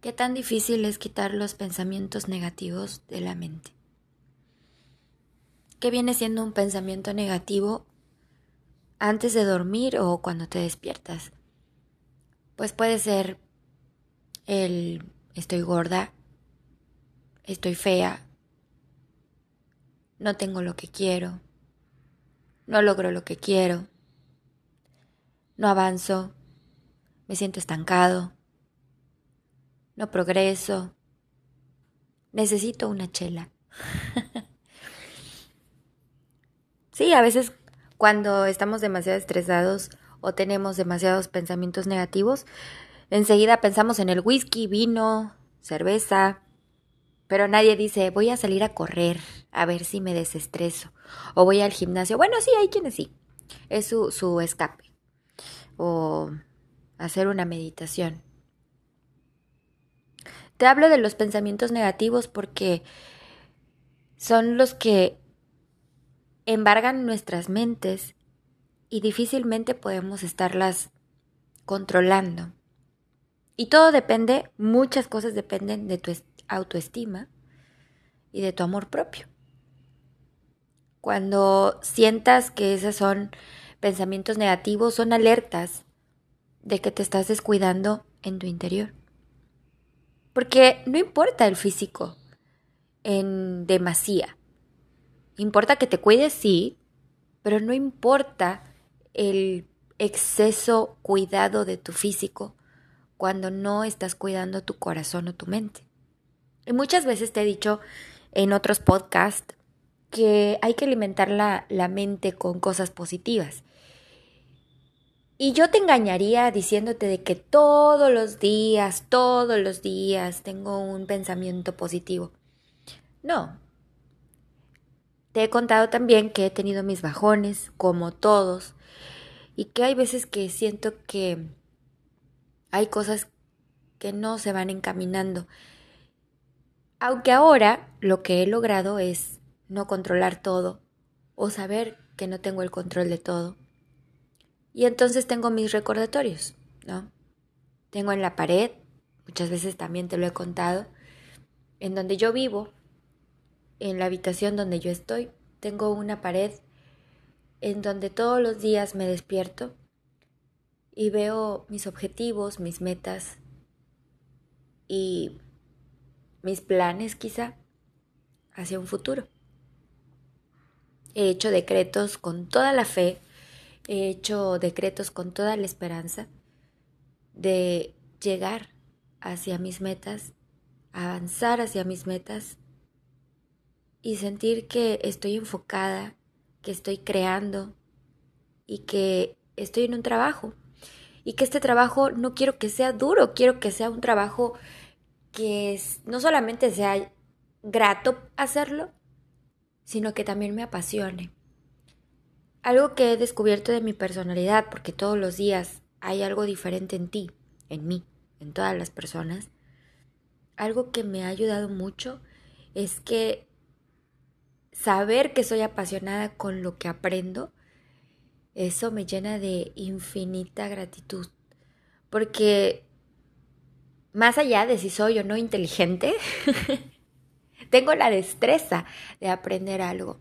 ¿Qué tan difícil es quitar los pensamientos negativos de la mente? ¿Qué viene siendo un pensamiento negativo antes de dormir o cuando te despiertas? Pues puede ser el estoy gorda, estoy fea, no tengo lo que quiero, no logro lo que quiero, no avanzo, me siento estancado no progreso, necesito una chela. sí, a veces cuando estamos demasiado estresados o tenemos demasiados pensamientos negativos, enseguida pensamos en el whisky, vino, cerveza, pero nadie dice voy a salir a correr a ver si me desestreso o voy al gimnasio. Bueno, sí, hay quienes sí, es su, su escape o hacer una meditación. Te hablo de los pensamientos negativos porque son los que embargan nuestras mentes y difícilmente podemos estarlas controlando. Y todo depende, muchas cosas dependen de tu autoestima y de tu amor propio. Cuando sientas que esos son pensamientos negativos, son alertas de que te estás descuidando en tu interior. Porque no importa el físico en demasía. Importa que te cuides, sí, pero no importa el exceso cuidado de tu físico cuando no estás cuidando tu corazón o tu mente. Y muchas veces te he dicho en otros podcasts que hay que alimentar la, la mente con cosas positivas. Y yo te engañaría diciéndote de que todos los días, todos los días tengo un pensamiento positivo. No. Te he contado también que he tenido mis bajones, como todos, y que hay veces que siento que hay cosas que no se van encaminando. Aunque ahora lo que he logrado es no controlar todo o saber que no tengo el control de todo y entonces tengo mis recordatorios, ¿no? Tengo en la pared, muchas veces también te lo he contado, en donde yo vivo, en la habitación donde yo estoy, tengo una pared en donde todos los días me despierto y veo mis objetivos, mis metas y mis planes quizá hacia un futuro. He hecho decretos con toda la fe he hecho decretos con toda la esperanza de llegar hacia mis metas, avanzar hacia mis metas y sentir que estoy enfocada, que estoy creando y que estoy en un trabajo. Y que este trabajo no quiero que sea duro, quiero que sea un trabajo que no solamente sea grato hacerlo, sino que también me apasione. Algo que he descubierto de mi personalidad, porque todos los días hay algo diferente en ti, en mí, en todas las personas, algo que me ha ayudado mucho es que saber que soy apasionada con lo que aprendo, eso me llena de infinita gratitud. Porque más allá de si soy o no inteligente, tengo la destreza de aprender algo.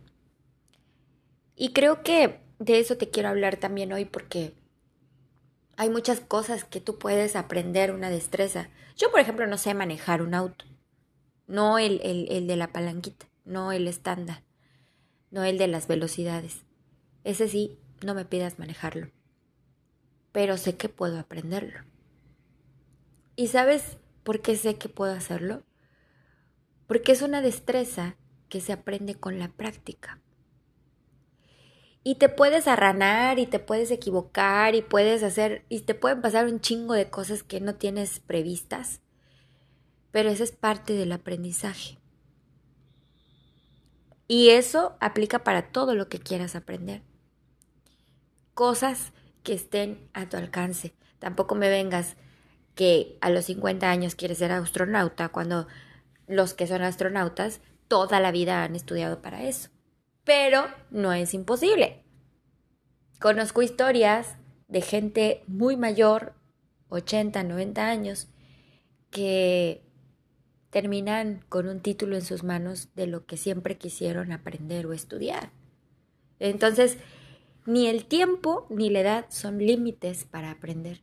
Y creo que de eso te quiero hablar también hoy porque hay muchas cosas que tú puedes aprender, una destreza. Yo, por ejemplo, no sé manejar un auto. No el, el, de la palanquita, no el estándar, no el de las velocidades. Ese sí, no me pidas manejarlo. Pero sé que puedo aprenderlo. ¿Y sabes por qué sé que puedo hacerlo? Porque es una destreza que se aprende con la práctica. Y te puedes arranar y te puedes equivocar y puedes hacer y te pueden pasar un chingo de cosas que no tienes previstas. Pero eso es parte del aprendizaje. Y eso aplica para todo lo que quieras aprender. Cosas que estén a tu alcance. Tampoco me vengas que a los 50 años quieres ser astronauta cuando los que son astronautas toda la vida han estudiado para eso pero no es imposible. Conozco historias de gente muy mayor, 80, 90 años, que terminan con un título en sus manos de lo que siempre quisieron aprender o estudiar. Entonces, ni el tiempo ni la edad son límites para aprender.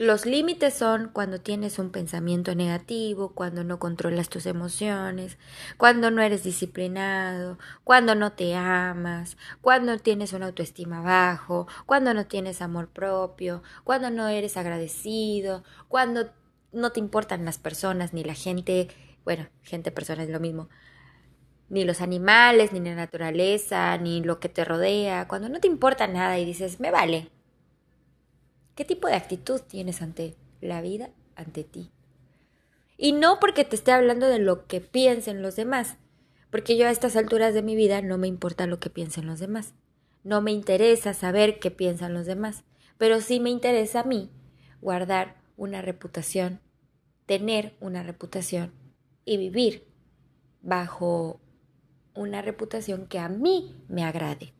Los límites son cuando tienes un pensamiento negativo, cuando no controlas tus emociones, cuando no eres disciplinado, cuando no te amas, cuando tienes una autoestima bajo, cuando no tienes amor propio, cuando no eres agradecido, cuando no te importan las personas ni la gente, bueno, gente, persona es lo mismo, ni los animales, ni la naturaleza, ni lo que te rodea, cuando no te importa nada y dices, me vale, ¿Qué tipo de actitud tienes ante la vida, ante ti? Y no porque te esté hablando de lo que piensen los demás, porque yo a estas alturas de mi vida no me importa lo que piensen los demás. No me interesa saber qué piensan los demás, pero sí me interesa a mí guardar una reputación, tener una reputación y vivir bajo una reputación que a mí me agrade.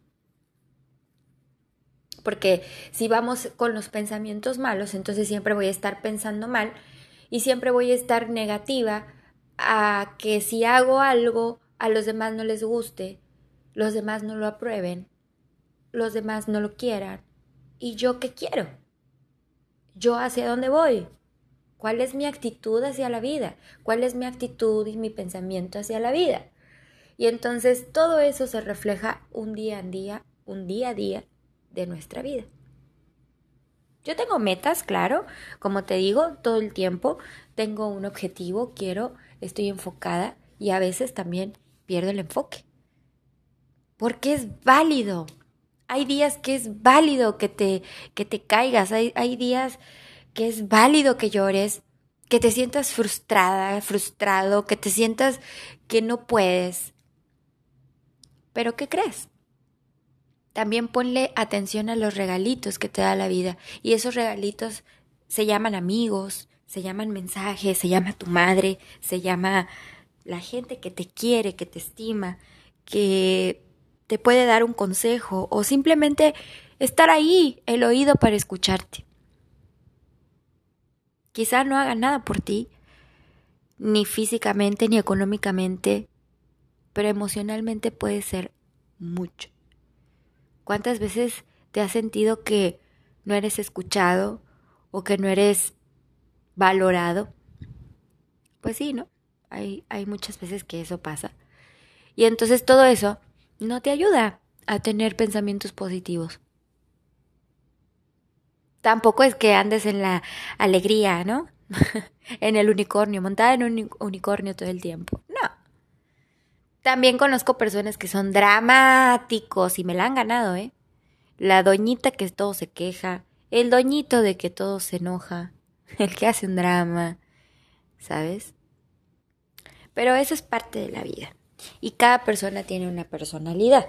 Porque si vamos con los pensamientos malos, entonces siempre voy a estar pensando mal y siempre voy a estar negativa a que si hago algo a los demás no les guste, los demás no lo aprueben, los demás no lo quieran. ¿Y yo qué quiero? ¿Yo hacia dónde voy? ¿Cuál es mi actitud hacia la vida? ¿Cuál es mi actitud y mi pensamiento hacia la vida? Y entonces todo eso se refleja un día a día, un día a día de nuestra vida. Yo tengo metas, claro, como te digo, todo el tiempo tengo un objetivo, quiero, estoy enfocada y a veces también pierdo el enfoque. Porque es válido. Hay días que es válido que te, que te caigas, hay, hay días que es válido que llores, que te sientas frustrada, frustrado, que te sientas que no puedes. Pero ¿qué crees? También ponle atención a los regalitos que te da la vida. Y esos regalitos se llaman amigos, se llaman mensajes, se llama tu madre, se llama la gente que te quiere, que te estima, que te puede dar un consejo o simplemente estar ahí, el oído para escucharte. Quizá no haga nada por ti, ni físicamente ni económicamente, pero emocionalmente puede ser mucho. ¿Cuántas veces te has sentido que no eres escuchado o que no eres valorado? Pues sí, ¿no? Hay, hay muchas veces que eso pasa. Y entonces todo eso no te ayuda a tener pensamientos positivos. Tampoco es que andes en la alegría, ¿no? en el unicornio, montada en un unicornio todo el tiempo. También conozco personas que son dramáticos y me la han ganado, ¿eh? La doñita que todo se queja, el doñito de que todo se enoja, el que hace un drama, ¿sabes? Pero eso es parte de la vida. Y cada persona tiene una personalidad,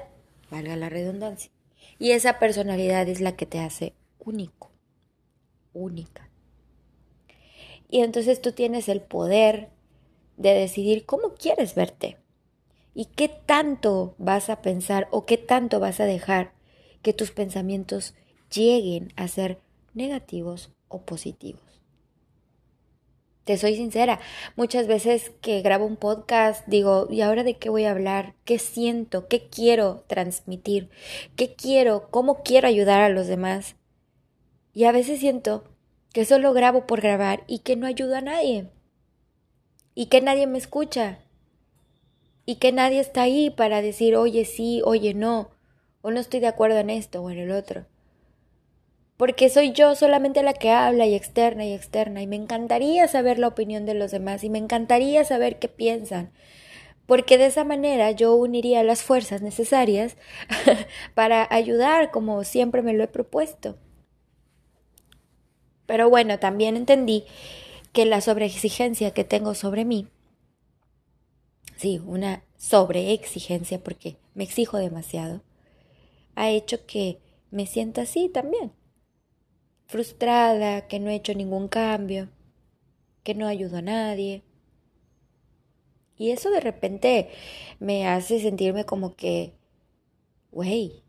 valga la redundancia. Y esa personalidad es la que te hace único, única. Y entonces tú tienes el poder de decidir cómo quieres verte. ¿Y qué tanto vas a pensar o qué tanto vas a dejar que tus pensamientos lleguen a ser negativos o positivos? Te soy sincera, muchas veces que grabo un podcast digo, ¿y ahora de qué voy a hablar? ¿Qué siento? ¿Qué quiero transmitir? ¿Qué quiero? ¿Cómo quiero ayudar a los demás? Y a veces siento que solo grabo por grabar y que no ayudo a nadie. Y que nadie me escucha y que nadie está ahí para decir, oye sí, oye no, o no estoy de acuerdo en esto o en el otro. Porque soy yo solamente la que habla y externa y externa, y me encantaría saber la opinión de los demás, y me encantaría saber qué piensan, porque de esa manera yo uniría las fuerzas necesarias para ayudar como siempre me lo he propuesto. Pero bueno, también entendí que la sobreexigencia que tengo sobre mí sí, una sobreexigencia porque me exijo demasiado, ha hecho que me sienta así también. Frustrada, que no he hecho ningún cambio, que no ayudo a nadie. Y eso de repente me hace sentirme como que, güey,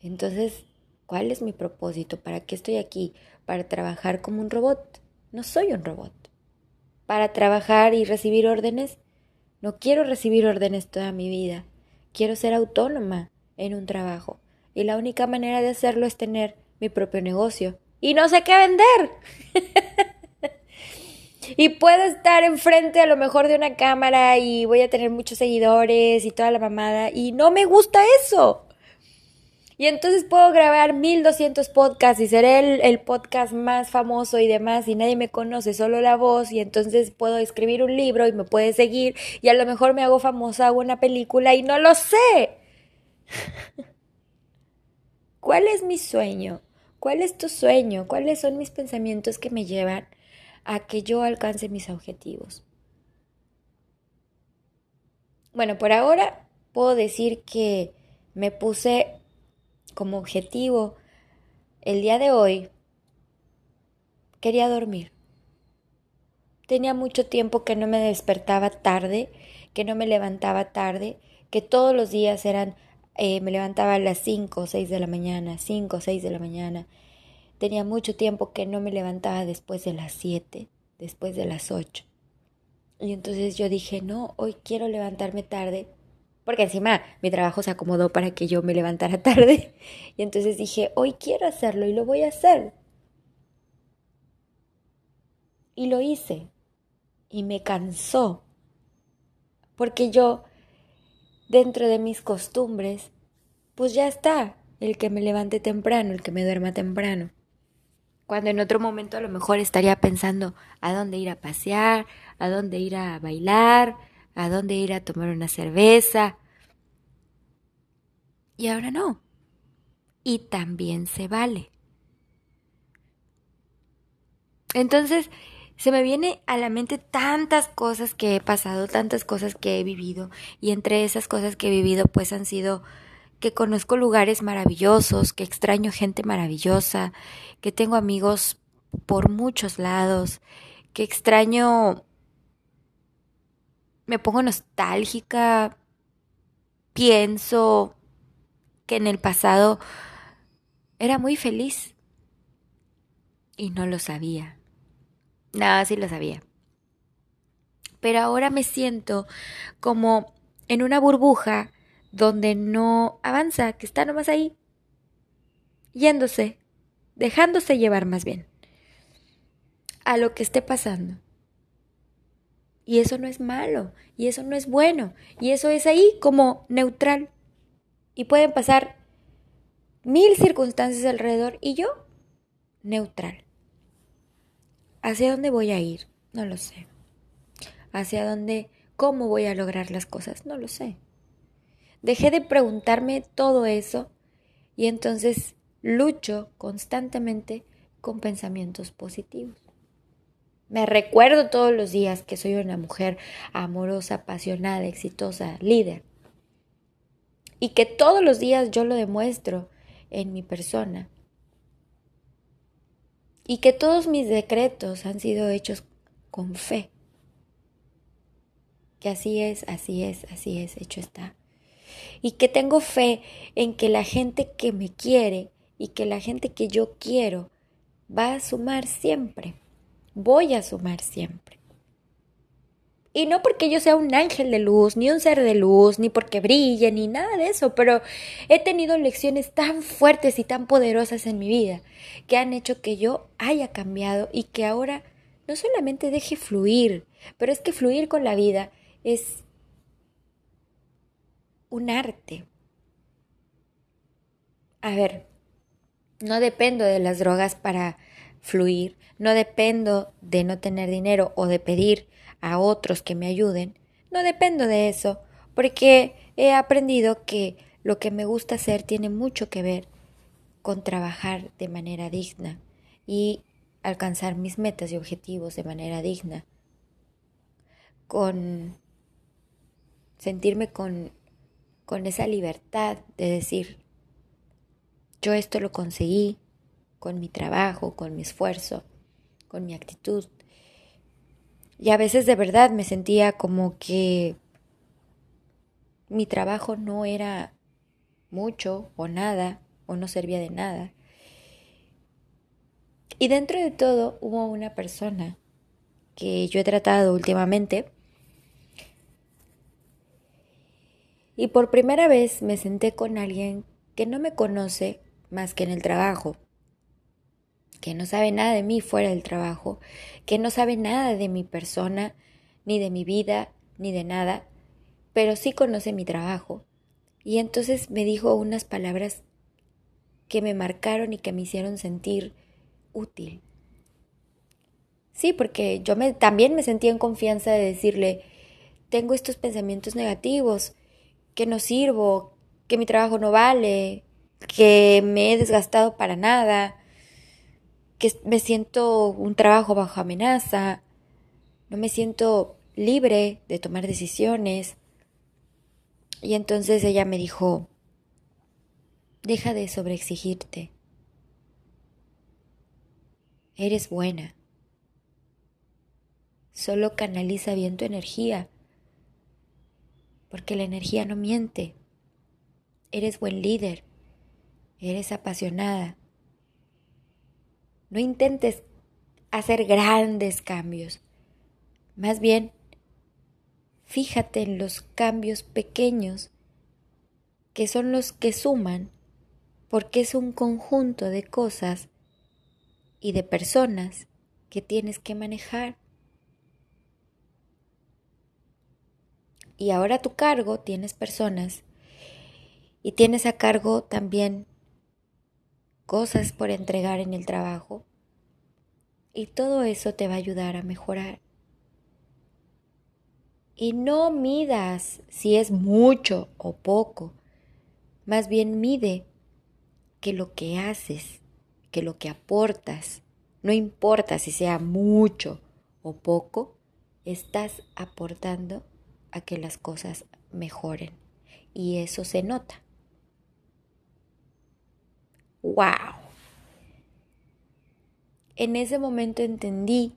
entonces, ¿cuál es mi propósito? ¿Para qué estoy aquí? para trabajar como un robot. No soy un robot. Para trabajar y recibir órdenes, no quiero recibir órdenes toda mi vida. Quiero ser autónoma en un trabajo. Y la única manera de hacerlo es tener mi propio negocio. Y no sé qué vender. y puedo estar enfrente a lo mejor de una cámara y voy a tener muchos seguidores y toda la mamada. Y no me gusta eso. Y entonces puedo grabar 1200 podcasts y seré el, el, podcast más famoso y demás y nadie me conoce, solo la voz y entonces puedo escribir un libro y me puede seguir y a lo mejor me hago famosa, hago una película y no lo sé. ¿Cuál es mi sueño? ¿Cuál es tu sueño? ¿Cuáles son mis pensamientos que me llevan a que yo alcance mis objetivos? Bueno, por ahora puedo decir que me puse como objetivo el día de hoy, quería dormir. Tenía mucho tiempo que no me despertaba tarde, que no me levantaba tarde, que todos los días eran, eh, me levantaba a las 5 o 6 de la mañana, 5 o 6 de la mañana. Tenía mucho tiempo que no me levantaba después de las 7, después de las 8. Y entonces yo dije, no, hoy quiero levantarme tarde porque encima mi trabajo se acomodó para que yo me levantara tarde. Y entonces dije, hoy quiero hacerlo y lo voy a hacer. Y lo hice. Y me cansó. Porque yo, dentro de mis costumbres, pues ya está, el que me levante temprano, el que me duerma temprano. Cuando en otro momento a lo mejor estaría pensando a dónde ir a pasear, a dónde ir a bailar, a dónde ir a tomar una cerveza. Y ahora no. Y también se vale. Entonces, se me viene a la mente tantas cosas que he pasado, tantas cosas que he vivido, y entre esas cosas que he vivido, pues han sido que conozco lugares maravillosos, que extraño gente maravillosa, que tengo amigos por muchos lados, que extraño me pongo nostálgica, pienso que en el pasado era muy feliz y no lo sabía. Nada, sí lo sabía. Pero ahora me siento como en una burbuja donde no avanza, que está nomás ahí, yéndose, dejándose llevar más bien a lo que esté pasando. Y eso no es malo, y eso no es bueno, y eso es ahí como neutral. Y pueden pasar mil circunstancias alrededor y yo neutral. ¿Hacia dónde voy a ir? No lo sé. ¿Hacia dónde, cómo voy a lograr las cosas? No lo sé. Dejé de preguntarme todo eso y entonces lucho constantemente con pensamientos positivos. Me recuerdo todos los días que soy una mujer amorosa, apasionada, exitosa, líder. Y que todos los días yo lo demuestro en mi persona. Y que todos mis decretos han sido hechos con fe. Que así es, así es, así es, hecho está. Y que tengo fe en que la gente que me quiere y que la gente que yo quiero va a sumar siempre voy a sumar siempre. Y no porque yo sea un ángel de luz, ni un ser de luz, ni porque brille, ni nada de eso, pero he tenido lecciones tan fuertes y tan poderosas en mi vida que han hecho que yo haya cambiado y que ahora no solamente deje fluir, pero es que fluir con la vida es un arte. A ver, no dependo de las drogas para fluir, no dependo de no tener dinero o de pedir a otros que me ayuden, no dependo de eso, porque he aprendido que lo que me gusta hacer tiene mucho que ver con trabajar de manera digna y alcanzar mis metas y objetivos de manera digna, con sentirme con, con esa libertad de decir, yo esto lo conseguí, con mi trabajo, con mi esfuerzo, con mi actitud. Y a veces de verdad me sentía como que mi trabajo no era mucho o nada o no servía de nada. Y dentro de todo hubo una persona que yo he tratado últimamente y por primera vez me senté con alguien que no me conoce más que en el trabajo, que no sabe nada de mí fuera del trabajo, que no sabe nada de mi persona, ni de mi vida, ni de nada, pero sí conoce mi trabajo. Y entonces me dijo unas palabras que me marcaron y que me hicieron sentir útil. Sí, porque yo me, también me sentía en confianza de decirle, tengo estos pensamientos negativos, que no sirvo, que mi trabajo no vale, que me he desgastado para nada, que me siento un trabajo bajo amenaza, no me siento libre de tomar decisiones. Y entonces ella me dijo, deja de sobreexigirte. Eres buena. Solo canaliza bien tu energía, porque la energía no miente. Eres buen líder, eres apasionada. No intentes hacer grandes cambios. Más bien, fíjate en los cambios pequeños que son los que suman porque es un conjunto de cosas y de personas que tienes que manejar. Y ahora a tu cargo tienes personas y tienes a cargo también cosas por entregar en el trabajo. Y todo eso te va a ayudar a mejorar. Y no midas si es mucho o poco. Más bien mide que lo que haces, que lo que aportas, no importa si sea mucho o poco, estás aportando a que las cosas mejoren. Y eso se nota. ¡Wow! En ese momento entendí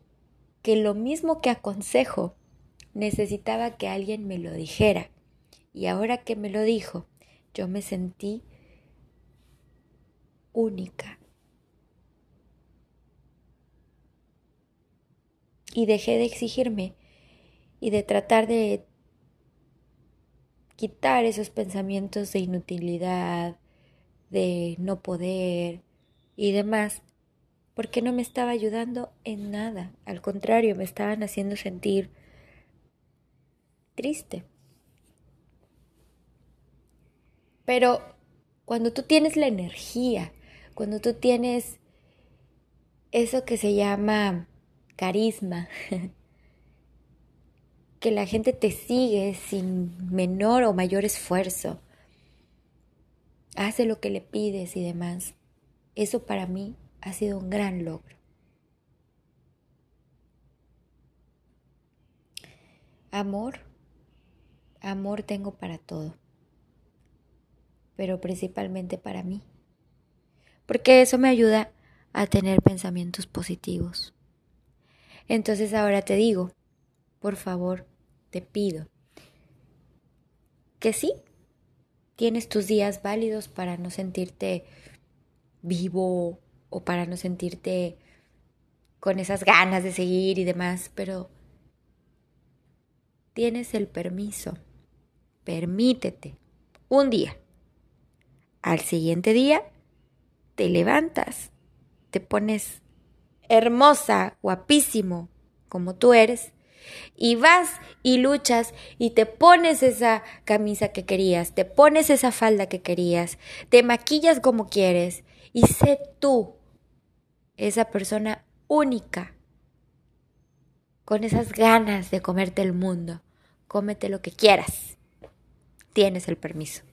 que lo mismo que aconsejo, necesitaba que alguien me lo dijera. Y ahora que me lo dijo, yo me sentí única. Y dejé de exigirme y de tratar de quitar esos pensamientos de inutilidad, de no poder y demás, porque no me estaba ayudando en nada, al contrario, me estaban haciendo sentir triste. Pero cuando tú tienes la energía, cuando tú tienes eso que se llama carisma, que la gente te sigue sin menor o mayor esfuerzo, hace lo que le pides y demás. Eso para mí ha sido un gran logro. Amor, amor tengo para todo, pero principalmente para mí, porque eso me ayuda a tener pensamientos positivos. Entonces ahora te digo, por favor, te pido que sí, tienes tus días válidos para no sentirte vivo o para no sentirte con esas ganas de seguir y demás, pero tienes el permiso, permítete un día. Al siguiente día te levantas, te pones hermosa, guapísimo, como tú eres, y vas y luchas y te pones esa camisa que querías, te pones esa falda que querías, te maquillas como quieres y sé tú esa persona única con esas ganas de comerte el mundo. Cómete lo que quieras. Tienes el permiso.